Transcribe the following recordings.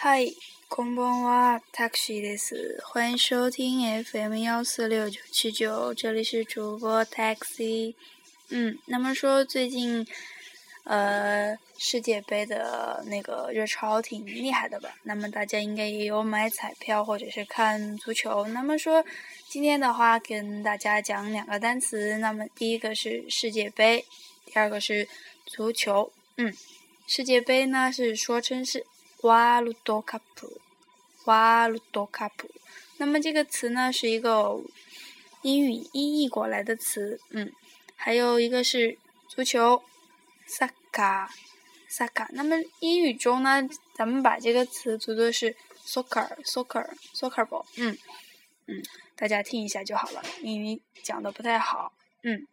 嗨，こんばんは、タクシーです。欢迎收听 FM 幺四六九七九，这里是主播 Taxi。嗯，那么说最近，呃，世界杯的那个热潮挺厉害的吧？那么大家应该也有买彩票或者是看足球。那么说今天的话，跟大家讲两个单词。那么第一个是世界杯，第二个是足球。嗯，世界杯呢是说成是 ワールドカップ，ワールドカップ。那么这个词呢是一个英语音译过来的词。嗯。还有一个是足球，soccer，soccer。那么英语中呢，咱们把这个词读作是 soccer，soccer，soccer ball。嗯嗯，大家听一下就好了，英语讲的不太好。嗯，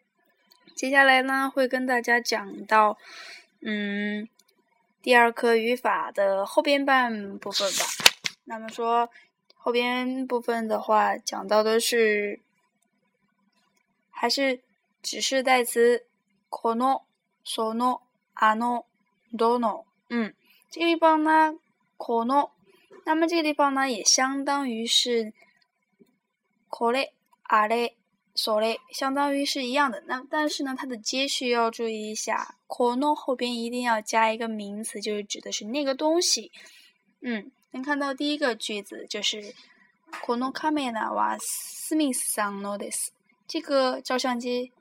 接下来呢会跟大家讲到，嗯， 第二课语法的后边半部分吧。那么说后边部分的话，讲到的是还是。指示代词，この、その、あの、どの。嗯，这个地方呢，この，那么这个地方呢，也相当于是これ、 あれ、それ，相当于是一样的。那但是呢，它的接续要注意一下，この后边一定要加一个名词，就是指的是那个东西。嗯，能看到第一个句子就是，このカメラはスミスさんのです。这个照相机。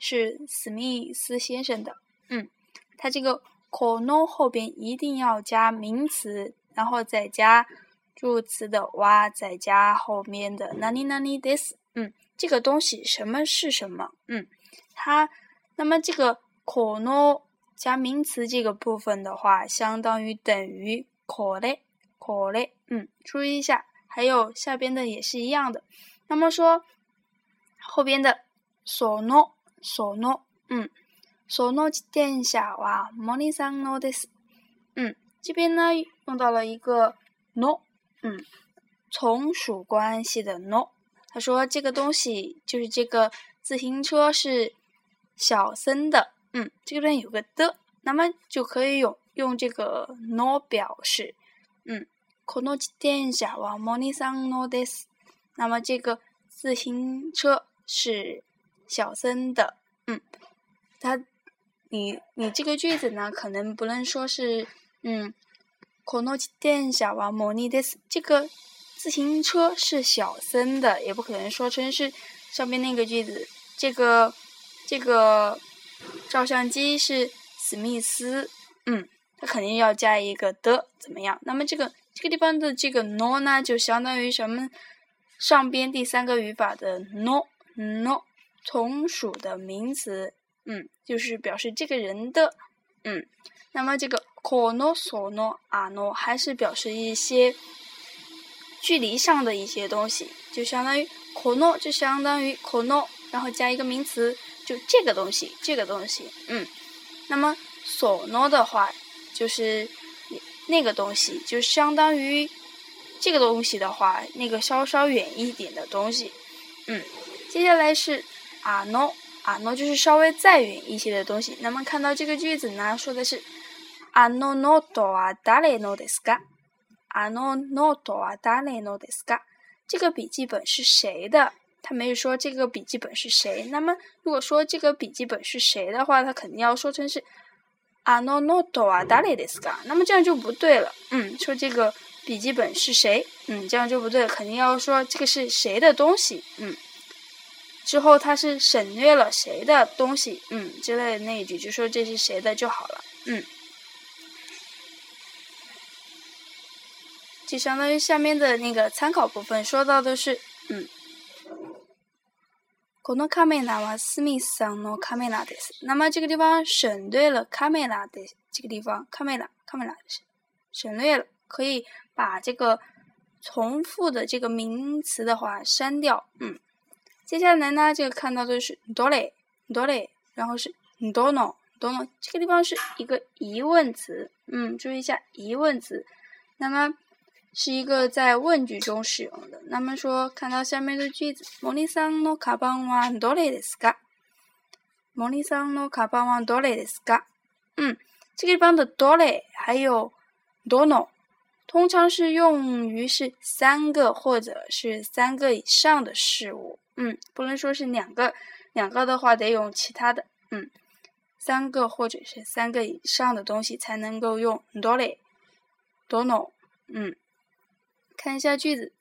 是史密斯先生的，嗯，他这个 kono 后边一定要加名词，然后再加助词的哇，再加后面的 nani nani this，嗯， 这个东西什么是什么，嗯，它，那么这个 kono 加名词这个部分的话，相当于等于 kore kore，嗯，注意一下，还有下边的也是一样的，那么说后边的 sono。その、嗯，その自転車は森さんのです。嗯，这边呢用到了一个 no，嗯，从属关系的 no。 他说这个东西就是这个自行车是小森的，嗯，这边有个的，那么就可以用用这个 no 表示，嗯，この自転車は森さんのです。那么这个自行车是。小森的，嗯，他，你你这个句子呢，可能不能说是，嗯，この自転車はモニです。这个 自行车是小森的，也不可能说成是上面那个句子，这个这个照相机是史密斯，嗯，他肯定要加一个的，怎么样？那么这个这个地方的这个 no 呢，就相当于什么？上边第三个语法的 no no。从属的名词，嗯，就是表示这个人的，嗯，那么这个 kono sono ano 还是表示一些距离上的一些东西，就相当于 kono 就相当于 kono，然后加一个名词，就这个东西，这个东西，嗯，那么 sono 的话就是那个东西，就相当于这个东西的话，那个稍稍远一点的东西，嗯，接下来是。啊诺啊诺就是稍微再远一些的东西。那么看到这个句子呢，说的是あのノートは誰のですか？ あのノートは誰のですか？这个笔记本是谁的？他没有说这个笔记本是谁。那么如果说这个笔记本是谁的话，他肯定要说成是あのノートは誰ですか？那么这样就不对了。嗯，说这个笔记本是谁？嗯，这样就不对，肯定要说这个是谁的东西？嗯。之后他是省略了谁的东西，嗯，之类的那一句，就说这是谁的就好了，嗯， 就相当于下面的那个参考部分说到的是，嗯，このカメラはスミスさんのカメラです。那么这个地方省略了カメラ的这个地方，カメラカメラ省略了，可以把这个重复的这个名词的话删掉，嗯。接下来呢，这个看到的是多嘞多嘞，然后是多诺多诺，这个地方是一个疑问词，嗯，注意一下疑问词，那么 是一个在问句中使用的。那么说，看到下面的句子，モリさんのカバンはどれですか？モリさんのカバンはどれですか？嗯，这个地方的多嘞还有多诺 通常是用于是三个或者是三个以上的事物。嗯，不能说是两个，两个的话得用其他的。嗯，三个或者是三个以上的东西才能够用多嘞，多诺。嗯， 看一下句子。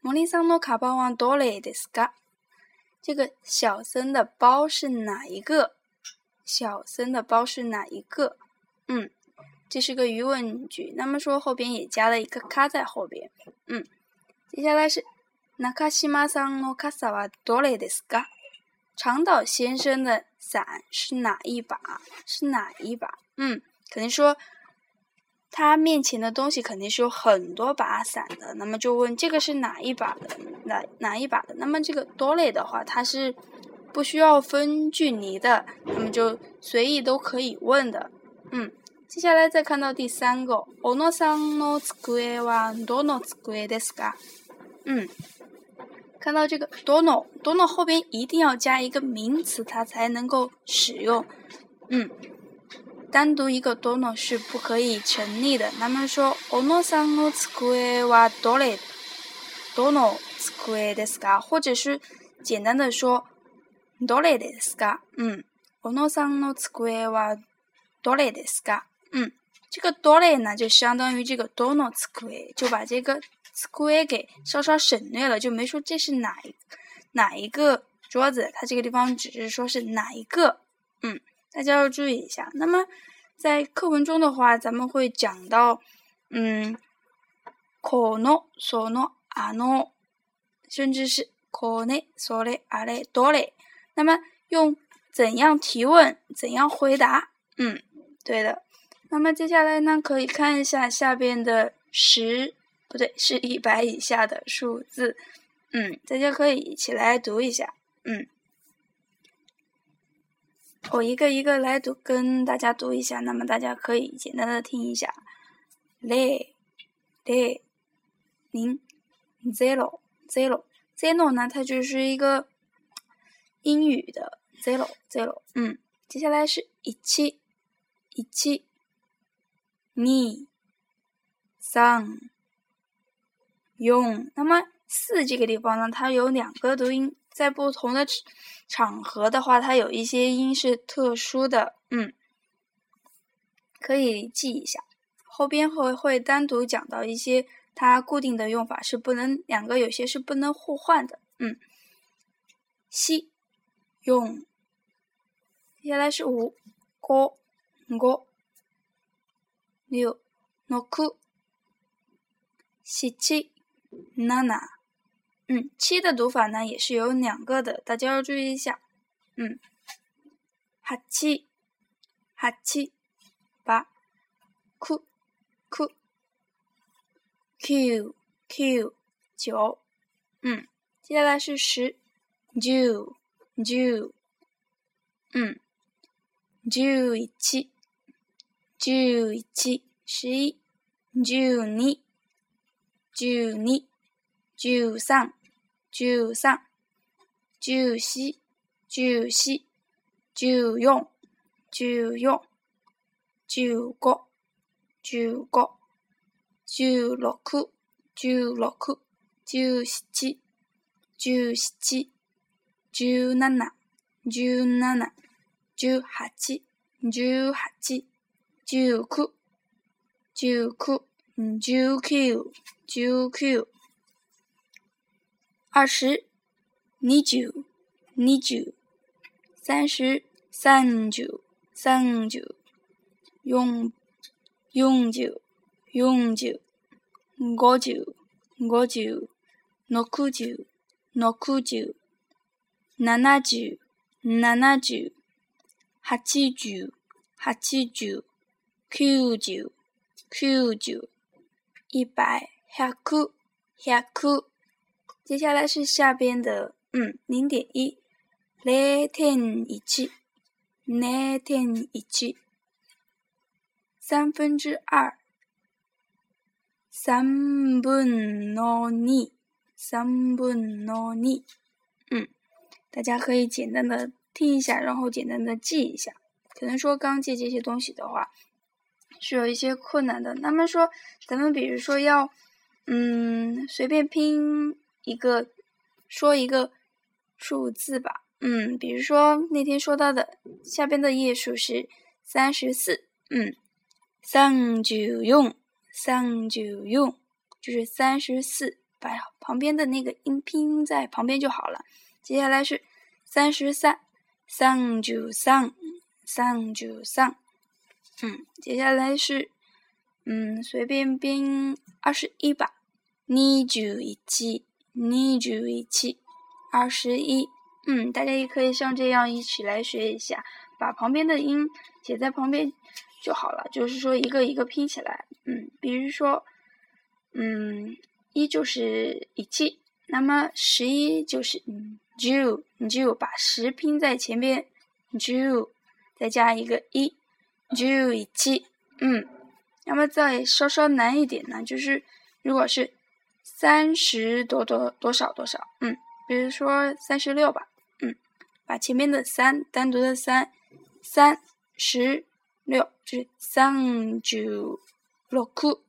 莫里桑诺卡巴王多嘞的斯嘎，这个小森的包是哪一个？小森的包是哪一个？嗯，这是个疑问句。那么说后边也加了一个卡在后边。嗯，接下来是那卡西马桑诺卡萨瓦多嘞的斯嘎，长岛先生的伞是哪一把？是哪一把？嗯，肯定说。他面前的东西肯定是有很多把伞的，那么就问这个是哪一把的？哪哪一把的？那么这个多类的话，它是不需要分距离的，那么就随意都可以问的。嗯，接下来再看到第三个，ono san no tsukue wa dono tsuke desu ka？嗯，看到这个 dono dono 后边一定要加一个名词，它才能够使用。嗯。单独一个多诺是不可以成立的。那么说，おのさんの机はどれ？多诺机ですか？或者是简单的说，どれですか？嗯，おのさんの机はどれですか？嗯，这个どれ呢，就相当于这个多诺机，就把这个机给稍稍省略了，就没说这是哪一哪一个桌子，它这个地方只是说是哪一个，嗯。 大家要注意一下。那么，在课文中的话，咱们会讲到，嗯，可能、索诺、阿诺，甚至是可能、所嘞、阿嘞、多嘞。那么，用怎样提问，怎样回答？嗯，对的。那么接下来呢，可以看一下下边的十，不对，是一百以下的数字。嗯，大家可以一起来读一下。嗯。我一个一个来读，跟大家读一下。那么大家可以简单的听一下：零、零、零、zero、zero、zero 呢？它就是一个英语的 zero、zero。嗯，接下来是一七、一七、二、三、四。那么四这个地方呢，它有两个读音。在不同的场合的话，它有一些音是特殊的，嗯，可以记一下。后边会会单独讲到一些它固定的用法是不能两个有些是不能互换的，嗯。西用，接下来是五、五、五、六、六、七、七、八。嗯，七的读法呢也是有两个的，大家要注意一下。嗯，哈七，哈七，八，哭，哭，q q 九，嗯，接下来是十，九九，嗯，九一七，九一七，十一，九二，九二，九三。九三、九四、九四、九四、九四、九五、九五、九六、九六、九七、九七、九七、十七、十八、十八、十九、十九、十九、十九。二十，二九，二九，三十，三九，三九，永，永久，永久，五九，五九，六九，六九，七九，七九，八九，八九，九九，九九，一百，百，百。接下来是下边的，嗯，零点一，零点一七，零点一。七，三分之二，三分の二，三分の二，嗯，大家可以简单的听一下，然后简单的记一下。可能说刚记这些东西的话，是有一些困难的。那么说，咱们比如说要，嗯，随便拼一个说一个数字吧。嗯，比如说那天说到的下边的页数是三十四。嗯，三九用三九用，就是三十四，把旁边的那个音拼在旁边就好了。接下来是三十三，三九三，三九三。嗯，接下来是嗯随便编二十一吧，二十一。你注意起，二十一。嗯，大家也可以像这样一起来学一下，把旁边的音写在旁边就好了。就是说一个一个拼起来。嗯，比如说，嗯，一就是一七，那么十一就是嗯 u 你就把十拼在前边 u 再加一个一 u 一七。嗯，那么再稍稍难一点呢，就是如果是三十多多多少多少，嗯，比如说三十六吧，嗯，把前面的三单独的三三十六就是三九六库，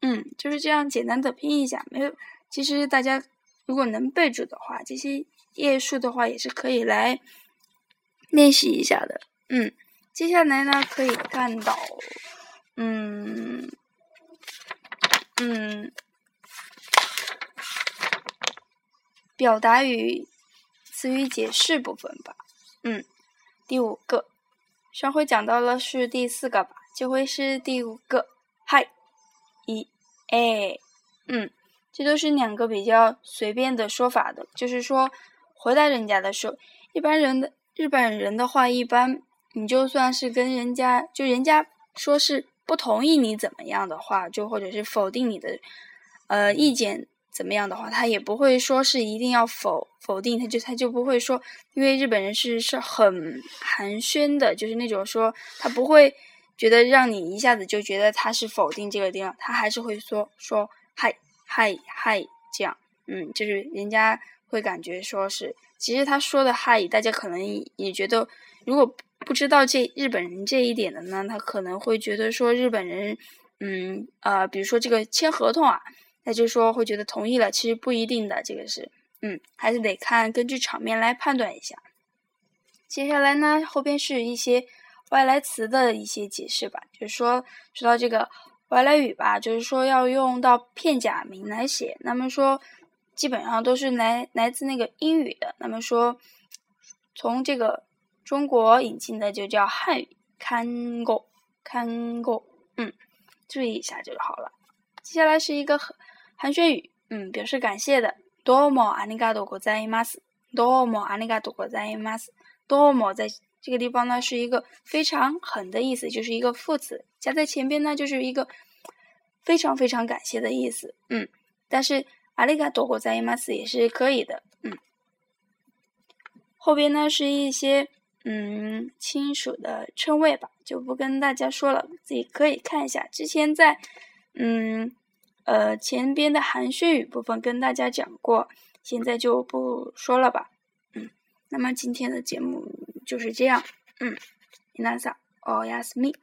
嗯，就是这样简单的拼一下，没有，其实大家如果能背住的话，这些页数的话也是可以来练习一下的，嗯。接下来呢，可以看到，嗯，嗯，表达与词语解释部分吧。嗯，第五个，上回讲到了是第四个吧，这回是第五个。嗨，一，哎，嗯，这都是两个比较随便的说法的，就是说回答人家的时候，一般人的日本人的话一般。你就算是跟人家，就人家说是不同意你怎么样的话，就或者是否定你的，呃，意见怎么样的话，他也不会说是一定要否否定，他就他就不会说，因为日本人是是很寒暄的，就是那种说他不会觉得让你一下子就觉得他是否定这个地方，他还是会说说嗨嗨嗨这样，嗯，就是人家会感觉说是，其实他说的嗨，大家可能也觉得如果。不知道这日本人这一点的呢，他可能会觉得说日本人，嗯呃，比如说这个签合同啊，那就是说会觉得同意了，其实不一定的，这个是，嗯，还是得看根据场面来判断一下。接下来呢，后边是一些外来词的一些解释吧，就是说说到这个外来语吧，就是说要用到片假名来写，那么说基本上都是来来自那个英语的，那么说从这个。中国引进的就叫汉语，看过看过，嗯，注意一下就好了。接下来是一个很寒暄语，嗯，表示感谢的。多么阿尼嘎多国在马斯，多么阿尼嘎多国在马斯，多么在这个地方呢是一个非常很的意思，就是一个副词加在前边呢就是一个非常非常感谢的意思，嗯，但是阿里嘎多国在马斯也是可以的，嗯，后边呢是一些。嗯，亲属的称谓吧，就不跟大家说了，自己可以看一下。之前在嗯呃前边的寒暄语部分跟大家讲过，现在就不说了吧。嗯，那么今天的节目就是这样。嗯，皆さんおやすみ。